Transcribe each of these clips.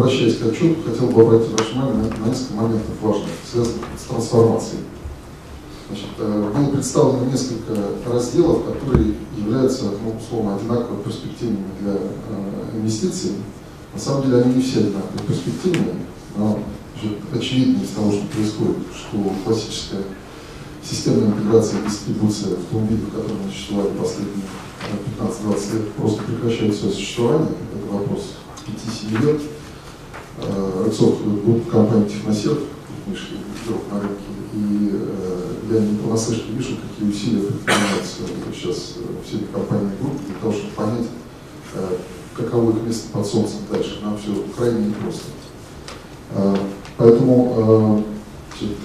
обращаясь к отчету, хотел бы обратить ваше внимание на, на несколько моментов важных, связанных с трансформацией. Значит, э, было представлено несколько разделов, которые являются, ну, условно, одинаково перспективными для э, инвестиций. На самом деле они не все одинаково перспективные, но очевидно из того, что происходит, что классическая системная интеграция и дистрибуция в том виде, в котором мы существовали последние 15-20 лет, просто прекращает свое существование. Это вопрос 5-7 лет. Рексов, группа компании Техносерв, крупнейший игрок на рынке, и э, я не понаслышке вижу, какие усилия предпринимаются сейчас э, всеми компаниями группы для того, чтобы понять, э, каково их место под солнцем дальше. Нам все крайне непросто. Поэтому значит,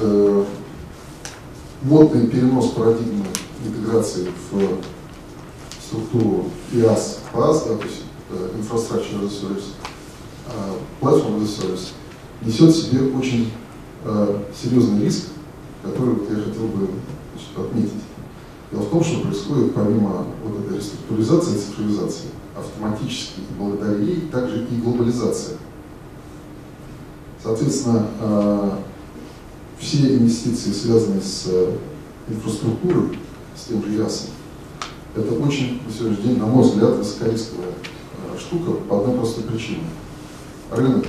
модный перенос парадигмы интеграции в структуру IaaS, PaaS, да, то есть Infrastructure as Service, Platform as a Service, несет в себе очень серьезный риск который я хотел бы отметить. Дело в том, что происходит помимо вот этой реструктуризации и цифровизации, автоматически благодаря ей также и глобализация. Соответственно, а, все инвестиции, связанные с инфраструктурой, с тем же ЯСом, это очень, на сегодняшний день, на мой взгляд, высокорисковая штука по одной простой причине. Рынок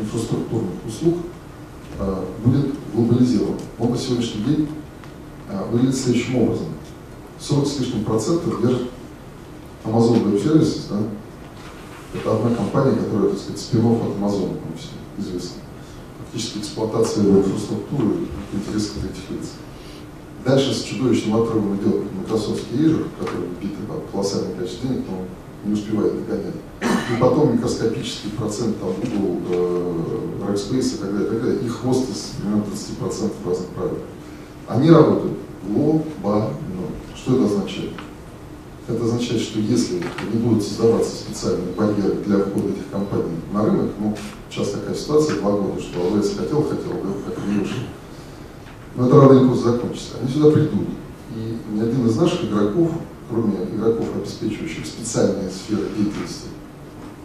инфраструктурных услуг а, будет глобализирован. Он на сегодняшний день а, выглядит следующим образом. 40 с лишним процентов держит Amazon Web Services, да? Это одна компания, которая, так сказать, спин от Amazon, como все известно. Фактически эксплуатация инфраструктуры в интересах этих лиц. Дальше с чудовищным отрывом идет Microsoft Azure, который бит колоссальное количество денег, но не успевает догонять. И потом микроскопический процент там Google, э, Rackspace и так далее, и так далее. И хвост из примерно 30% разных правил. Они работают глобально. Что это означает? Это означает, что если не будут создаваться специальные барьеры для входа этих компаний на рынок, ну, сейчас такая ситуация, два года, что АВС хотел, хотел, да, как не вышел. Но это рано или поздно закончится. Они сюда придут. И ни один из наших игроков кроме игроков, обеспечивающих специальные сферы деятельности,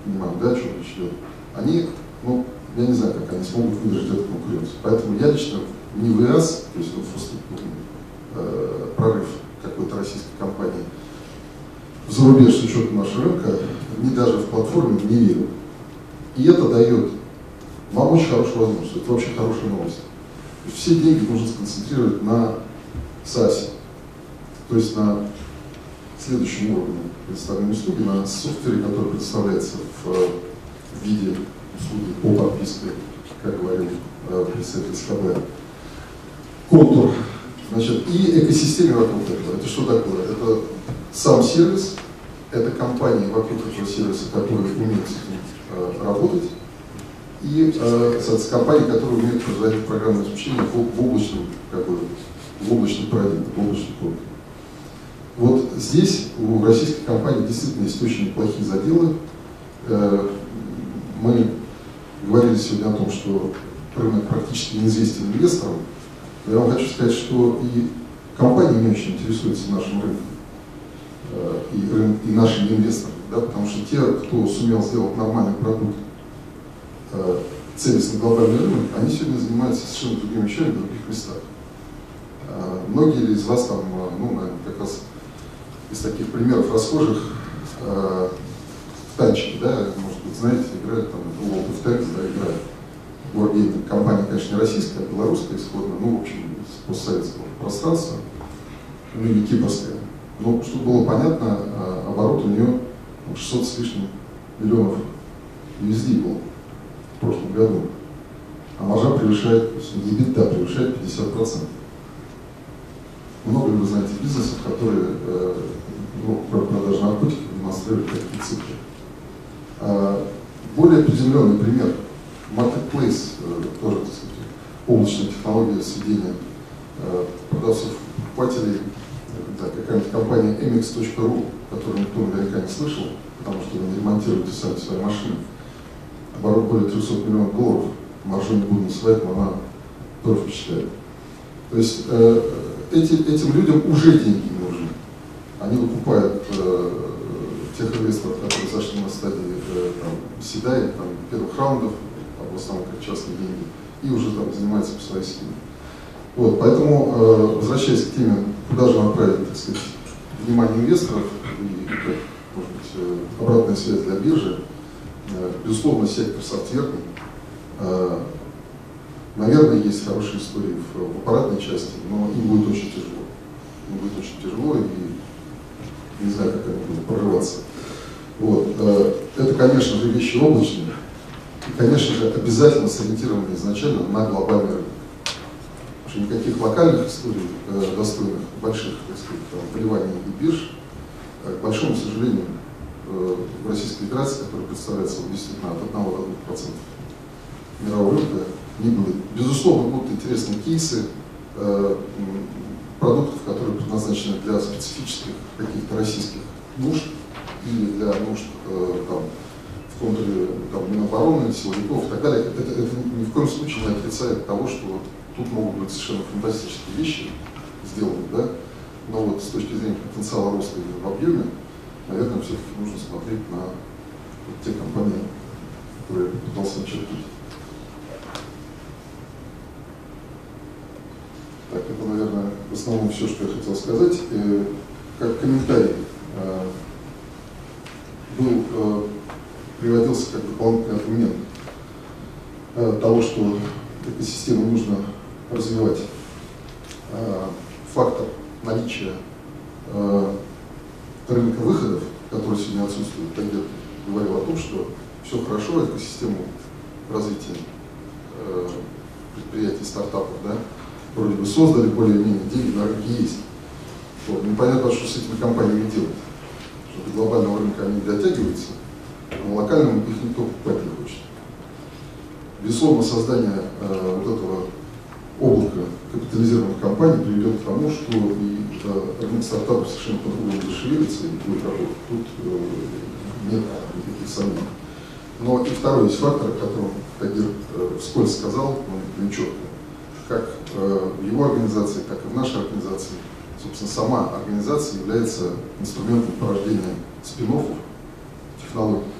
понимаем, да, о чем речь идет, они, ну, я не знаю, как они смогут выдержать эту конкуренцию. Поэтому я лично не выраз, то есть инфраструктурный э, прорыв какой-то российской компании в зарубеж с учетом нашего рынка, ни даже в платформе не верю. И это дает вам очень хорошую возможность. Это вообще хорошая новость. Все деньги нужно сконцентрировать на САСе, то есть на следующим уровнем предоставленной услуги на софтвере, который предоставляется в, в виде услуги по подписке, как говорил э, представитель СКБ. Контур. Значит, и экосистеме вокруг этого. Это что такое? Это сам сервис, это компании вокруг этого сервиса, которые умеют с ним э, работать, и, э, компании, которые умеют производить программное обеспечение в, в облачном, как бы, в облачной парадигме, в облачной форме. Вот здесь у российской компании действительно есть очень неплохие заделы. Э, мы говорили сегодня о том, что рынок практически неизвестен инвесторам. Но я вам хочу сказать, что и компании не очень интересуются нашим рынком э, и, рынок, и нашими инвесторами, да, потому что те, кто сумел сделать нормальный продукт, э, целясь на глобальный рынок, они сегодня занимаются совершенно другими вещами в других местах. Многие из вас там, ну, наверное, как раз из таких примеров расхожих э, в танчике, да, может быть, знаете, играют там World of Tanks, да, играют. Wargaming. Компания, конечно, не российская, а белорусская исходно, ну, в общем, с постсоветского пространства, ну, или кипрская. Но, чтобы было понятно, э, оборот у нее 600 с лишним миллионов USD был в прошлом году. А маржа превышает, EBITDA превышает 50%. Много ли вы знаете бизнесов, которые э, ну, продажи наркотиков демонстрируют такие цифры? А, более приземленный пример. Marketplace, э, тоже, так сказать, облачная технология сведения э, продавцов покупателей, да, какая-нибудь компания mx.ru, которую никто наверняка не слышал, потому что вы не ремонтируете сами свои машины. Оборот более 300 миллионов долларов, маржу не буду называть, но она тоже впечатляет. То есть эти, этим людям уже деньги. Они выкупают э, тех инвесторов, которые зашли на стадии э, там, там, первых раундов, в основном как частные деньги, и уже там занимается по своей схеме. Вот, поэтому, э, возвращаясь к теме, куда же направить, так сказать, внимание инвесторов и, как, может быть, э, обратная связь для биржи, э, безусловно, сектор софтверный. Э, наверное, есть хорошие истории в, в аппаратной части, но им будет очень тяжело. Им будет очень тяжело, и не знаю, как они будут прорываться. Вот. Э, это, конечно же, вещи облачные, и, конечно же, обязательно сориентированы изначально на глобальный рынок. Потому что никаких локальных историй, э, достойных больших, так сказать, там, поливаний и бирж, э, к большому сожалению, в Российской Федерации, которая представляется действительно от 1 до 2% мирового рынка, не будет. Безусловно, будут интересные кейсы продуктов, которые предназначены для специфических каких-то российских нужд или для нужд э, там, в контуре там, Минобороны, силовиков и так далее, это, это, это ни в коем случае не отрицает того, что вот тут могут быть совершенно фантастические вещи сделаны, да, но вот с точки зрения потенциала роста в объеме, наверное, все-таки нужно смотреть на вот те компании, которые пытался начертить. Так, это, наверное, в основном все, что я хотел сказать. Э, как комментарий э, был э, приводился как дополнительный аргумент того, что экосистему нужно развивать. Фактор наличия э, рынка выходов, который сегодня отсутствует, Тагер говорил о том, что все хорошо, экосистему развития предприятий, стартапов, да, вроде бы создали более-менее, деньги на рынке есть. Вот. Непонятно, что с этими компаниями делать. Что до глобального рынка они дотягиваются, на локальном их никто покупать не хочет. Безусловно, создание э, вот этого облака капитализированных компаний приведет к тому, что и э, стартапов совершенно по-другому зашевелится и будет работать. Тут э, нет никаких сомнений. Но и второй есть фактор, о котором Тагир э, вскользь сказал, но не четко. Как э, в его организации, так и в нашей организации, собственно, сама организация является инструментом порождения спин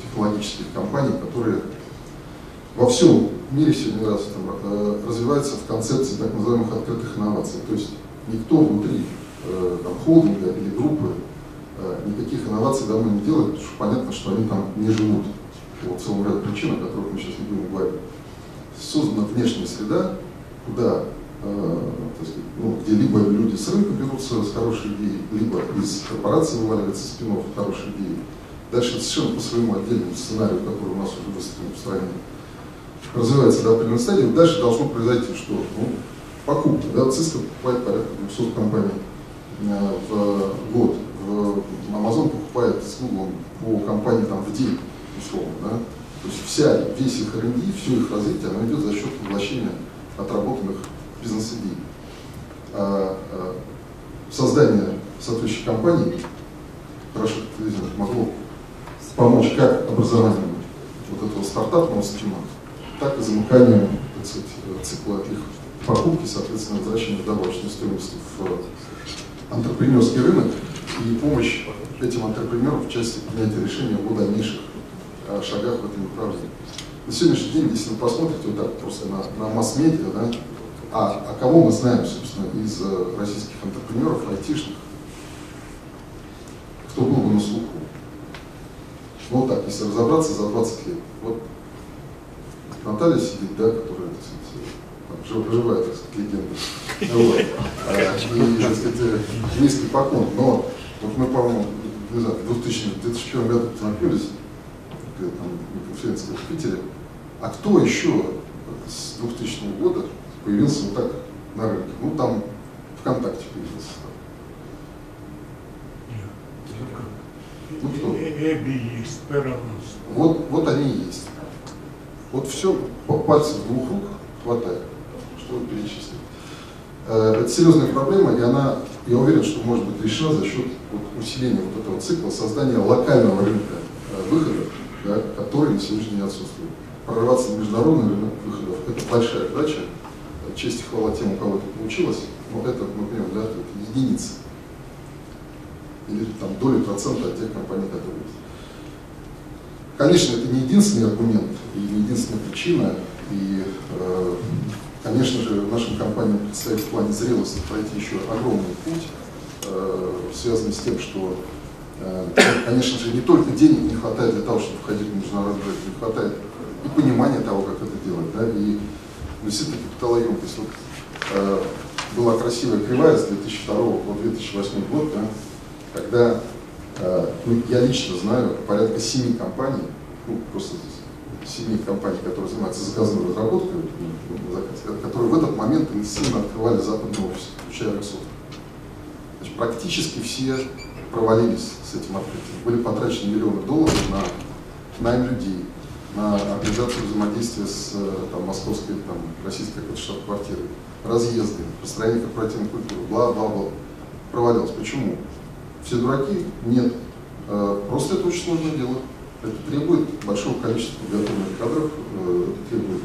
технологических компаний, которые во всем мире сегодня раз, там, э, развиваются в концепции так называемых открытых инноваций. То есть никто внутри э, там, холдинга или группы э, никаких инноваций давно не делает, потому что понятно, что они там не живут по целому ряду причин, о которых мы сейчас не будем говорить. Создана внешняя среда, куда сказать, ну, где либо люди с рынка берутся с хорошей идеей, либо из корпорации вываливается спинов хорошей идеи, Дальше совершенно по своему отдельному сценарию, который у нас уже выстроен в стране, развивается до определенной стадии. Дальше должно произойти что? Ну, покупка. Да, Cisco покупает порядка 200 компаний э, в год. В, Amazon покупает с Google по компании там, в день, условно. Да? То есть вся, весь их R&D, все их развитие, оно идет за счет поглощения отработанных бизнес-идей. А, а, создание соответствующей компании, хорошо могло помочь как образованию вот этого стартапного стима, так и замыканию так сказать, цикла их покупки, соответственно, возвращения добавочной стоимости в антрепренерский рынок и помощь этим антрепренерам в части принятия решения о дальнейших а, шагах в этом направлении. На сегодняшний день, если вы посмотрите вот так просто на, на масс-медиа, да, а, а кого мы знаем, собственно, из э, российских антрепренеров, айтишных, кто был бы на слуху? Ну так, если разобраться за 20 лет. Вот Наталья сидит, да, которая, так сказать, живая, так сказать, легенда. Вот. А, и, так сказать, низкий поклон. Но вот мы, по-моему, не знаю, в 2000, 2004 году познакомились, там, на конференции в Питере. А кто еще с 2000 года появился вот так на рынке? Ну, там ВКонтакте появился. Ну кто? Эбби есть, Вот, вот они и есть. Вот все по пальцам двух рук хватает, чтобы перечислить. Э, это серьезная проблема, и она, я уверен, что может быть решена за счет вот, усиления вот этого цикла, создания локального рынка э, который на сегодняшний день отсутствует. Прорваться на международный рынок выходов – это большая задача. Честь и хвала тем, у кого это получилось, но это, мы понимаем, да, это единицы. или там доли процента от тех компаний, которые есть. Конечно, это не единственный аргумент и не единственная причина. И, э, конечно же, нашим компаниям предстоит в плане зрелости пройти еще огромный путь, э, связанный с тем, что, конечно же, не только денег не хватает для того, чтобы входить в международный рынок, не хватает и понимания того, как это делать, да, и действительно капиталоемкость. Вот, э, была красивая кривая с 2002 по 2008 год, да, когда э, ну, я лично знаю порядка семи компаний, ну, просто семи компаний, которые занимаются заказной разработкой, ну, которые в этот момент интенсивно открывали западный офис, включая Рексот. Значит, практически все провалились с этим открытием. Были потрачены миллионы долларов на найм людей, на организацию взаимодействия с э, там, московской, там, российской штаб-квартирой, разъезды, построение корпоративной культуры, бла-бла-бла. Провалилось. Почему? Все дураки? Нет. Э, просто это очень сложное дело. Это требует большого количества подготовленных кадров, э, это требует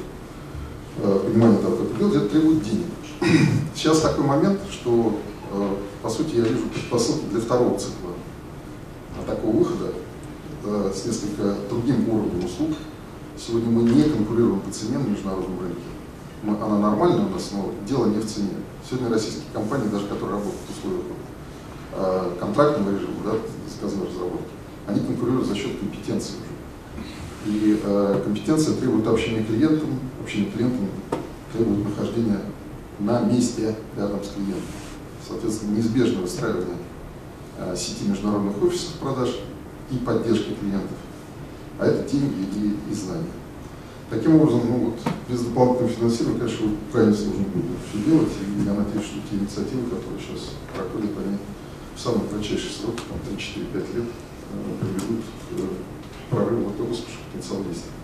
понимания того, как это делать, это требует денег. Сейчас такой момент, что, по сути, я вижу предпосылки для второго цикла такого выхода с несколько другим уровнем услуг, Сегодня мы не конкурируем по цене на международном рынке. Мы, она нормальная у нас, но дело не в цене. Сегодня российские компании, даже которые работают в условиях э, контрактного режима, да, заказной разработки, они конкурируют за счет компетенции. И э, компетенция требует общения клиентам, общение клиентам требует нахождения на месте рядом с клиентом. Соответственно, неизбежное выстраивание э, сети международных офисов продаж и поддержки клиентов а это деньги и, и знания. Таким образом, ну вот, без дополнительного финансирования, конечно, крайне сложно будет все делать, и я надеюсь, что те инициативы, которые сейчас проходят, они в самый кратчайший срок, там 3-4-5 лет, э, приведут к прорыву этого успешного потенциала действия.